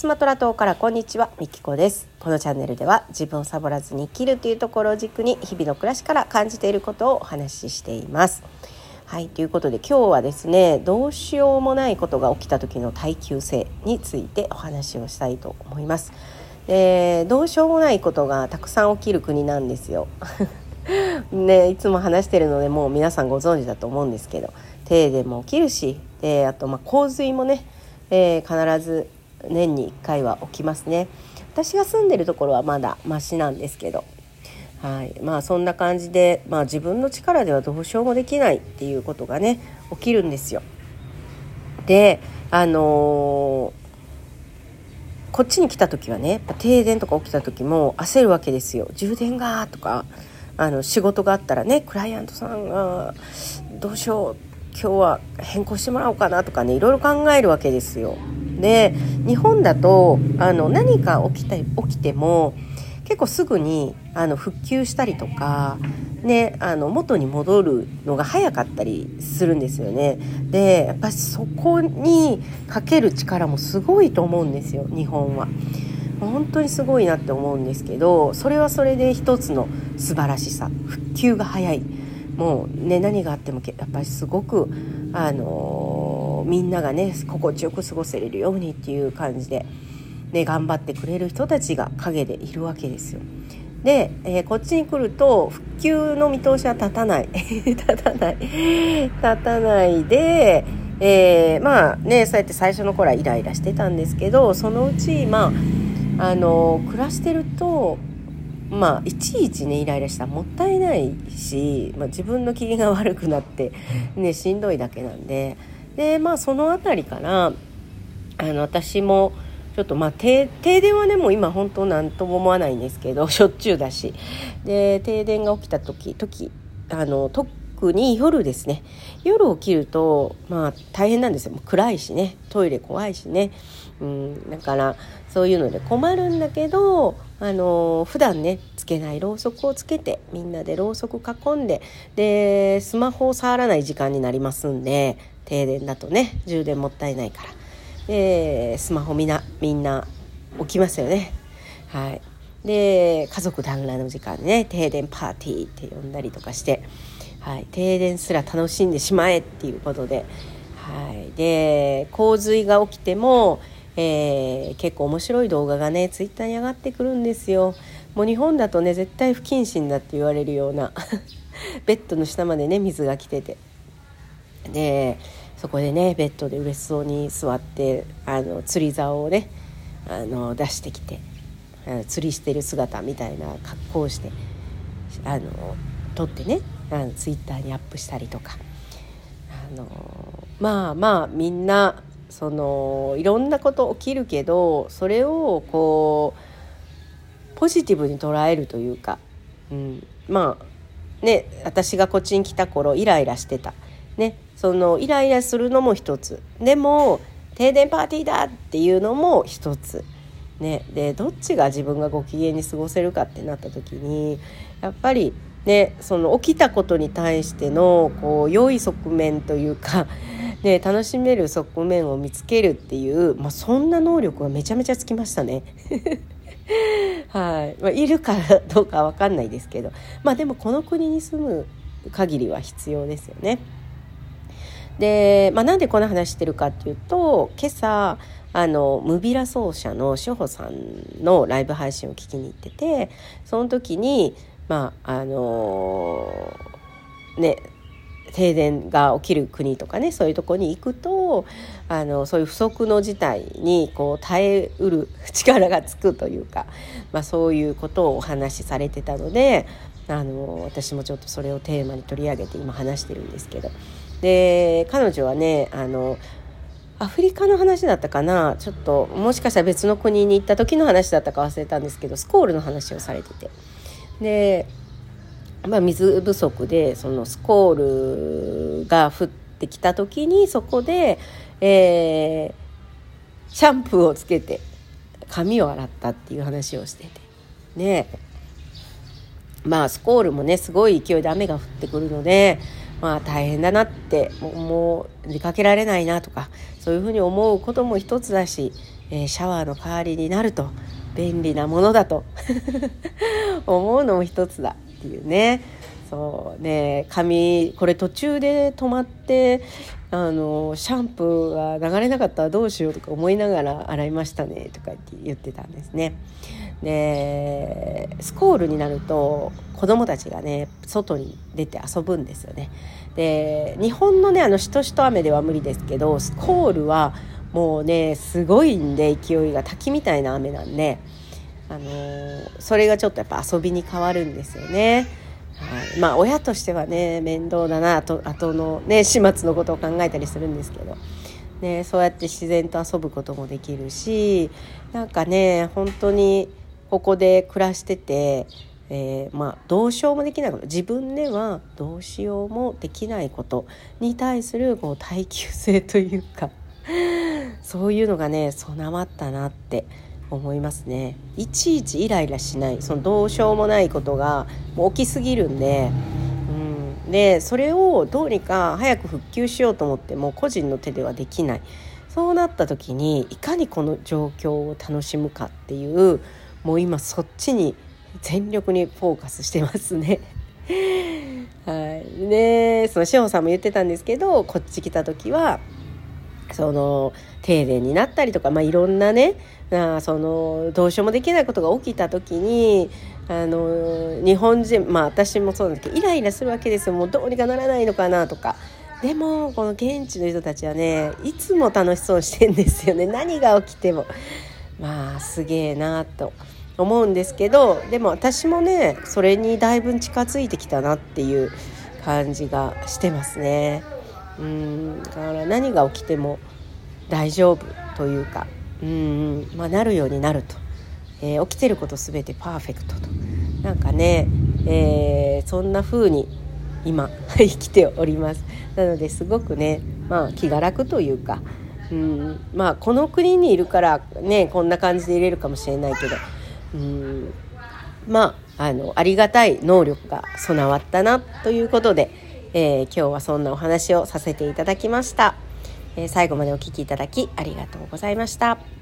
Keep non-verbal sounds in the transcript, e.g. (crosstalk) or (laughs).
スマトラ島からこんにちは。みきこです。このチャンネルでは自分をサボらずに生きるというところを軸に日々の暮らしから感じていることをお話ししています。はいということで今日はですねどうしようもないことが起きた時の耐久性についてお話をしたいと思います。でどうしようもないことがたくさん起きる国なんですよ。(laughs) ね、いつも話してるのでもう皆さんご存知だと思うんですけど。停電も起きるしであとま洪水もね、えー、必ず年に1回は起きますね私が住んでるところはまだマシなんですけどはいまあそんな感じで、まあ、自分の力ではどうしようもできないっていうことがね起きるんですよ。であのーこっちに来た時はね停電とか起きた時も焦るわけですよ充電がとかあの仕事があったらねクライアントさんがどうしよう今日は変更してもらおうかなとかねいろいろ考えるわけですよ。で日本だとあの何か起きた起きても結構すぐにあの復旧したりとか、ね、あの元に戻るのが早かったりするんですよね。でやっぱりそこにかける力もすごいと思うんですよ日本は。本当にすごいなって思うんですけどそれはそれで一つの素晴らしさ復旧が早いもうね何があってもやっぱりすごくあのー、みんながね心地よく過ごせれるようにっていう感じで、ね、頑張ってくれる人たちが陰でいるわけですよ。で、えー、こっちに来ると復旧の見通しは立たない。(laughs) 立たない。立たないで、えー、まあねそうやって最初の頃はイライラしてたんですけどそのうちまああの暮らしてるとまあいちいちねイライラしたらもったいないし、まあ、自分の機嫌が悪くなってねしんどいだけなんででまあその辺りからあの私もちょっとまあ停電はねもう今本当何とも思わないんですけど (laughs) しょっちゅうだし。で停電が起きた時時あの特に夜ですね。夜起きるとまあ大変なんですよ。暗いしね。トイレ怖いしね。うんだからそういうので困るんだけどあの普段ねつけないろうそくをつけてみんなでろうそく囲んででスマホを触らない時間になりますんで停電だとね充電もったいないから。でスマホみんなみんな起きますよね。はい、で家族団らんの時間ね停電パーティーって呼んだりとかして、はい、停電すら楽しんでしまえっていうことで,、はい、で洪水が起きてもえー、結構面白い動画がねツイッターに上がってくるんですよ。もう日本だとね絶対不謹慎だって言われるような (laughs) ベッドの下までね水が来てて。でそこでねベッドで嬉しそうに座ってあの釣り竿をねあの出してきて釣りしてる姿みたいな格好をしてあの撮ってねあのツイッターにアップしたりとか。あのまあまあみんなそのいろんなこと起きるけどそれをこうポジティブに捉えるというか、うん、まあね私がこっちに来た頃イライラしてた。ね、そのイライラするのも一つでも停電パーティーだっていうのも一つ。ね、でどっちが自分がご機嫌に過ごせるかってなった時にやっぱりねその起きたことに対してのこう良い側面というかで (laughs) 楽しめる側面を見つけるっていう、まあ、そんな能力がめちゃめちゃつきましたね。(laughs) はい、まあ、いるかどうかわかんないですけど、まあ、でもこの国に住む限りは必要ですよね。で、まあ、なんでこんな話してるかっていうと今朝あのムビラ奏者の志保さんのライブ配信を聞きに行っててその時にまああのー、ね停電が起きる国とかねそういうとこに行くとあのそういう不測の事態にこう耐えうる力がつくというか、まあ、そういうことをお話しされてたのであの私もちょっとそれをテーマに取り上げて今話してるんですけど。で彼女はねあのアフリカの話だったかな？ちょっともしかしたら別の国に行った時の話だったか忘れたんですけどスコールの話をされてて。でまあ、水不足でそのスコールが降ってきた時にそこで、えー、シャンプーをつけて髪を洗ったっていう話をしてて。ね。まあスコールもねすごい勢いで雨が降ってくるのでまあ大変だなってもう出かけられないなとかそういうふうに思うことも一つだしえー、シャワーの代わりになると便利なものだと (laughs) 思うのも一つだっていうねそうね髪これ途中で止まってあのシャンプーが流れなかったらどうしようとか思いながら洗いましたねとかって言ってたんですね。でスコールになると子供たちがね外に出て遊ぶんですよね。で日本のねあのしとしと雨では無理ですけどスコールはもうねすごいんで勢いが滝みたいな雨なんで、あのー、それがちょっとやっぱ遊びに変わるんですよね。はい、まあ親としてはね面倒だなと後のね始末のことを考えたりするんですけど、ね、そうやって自然と遊ぶこともできるしなんかね本当にここで暮らしてて、えー、まあどうしようもできないこと。自分ではどうしようもできないことに対するこう耐久性というか (laughs) そういうのがね備わったなって思いますね。いちいちイライラしない。そのどうしようもないことがもう起きすぎるんで、うん、でそれをどうにか早く復旧しようと思っても個人の手ではできない。そうなった時にいかにこの状況を楽しむかっていうもう今そっちに全力にフォーカスしてますね。(laughs) はい、でその志保さんも言ってたんですけどこっち来た時はその停電になったりとか、まあ、いろんなねあそのどうしようもできないことが起きた時にあの日本人まあ私もそうなんですけどイライラするわけですよ。もうどうにかならないのかなとか。でもこの現地の人たちはねいつも楽しそうしてんですよね。何が起きても。まあすげえなと。思うんですけどでも私もねそれにだいぶ近づいてきたなっていう感じがしてますね。うんだから何が起きても大丈夫というかうん、まあ、なるようになると、えー、起きてること全てパーフェクトと。なんかね、えー、そんな風に今 (laughs) 生きております。なのですごくね、まあ、気が楽というか、うん、まあこの国にいるからねこんな感じで入れるかもしれないけど、うん、まああのありがたい能力が備わったなということで、えー、今日はそんなお話をさせていただきました。え最後までお聴きいただきありがとうございました。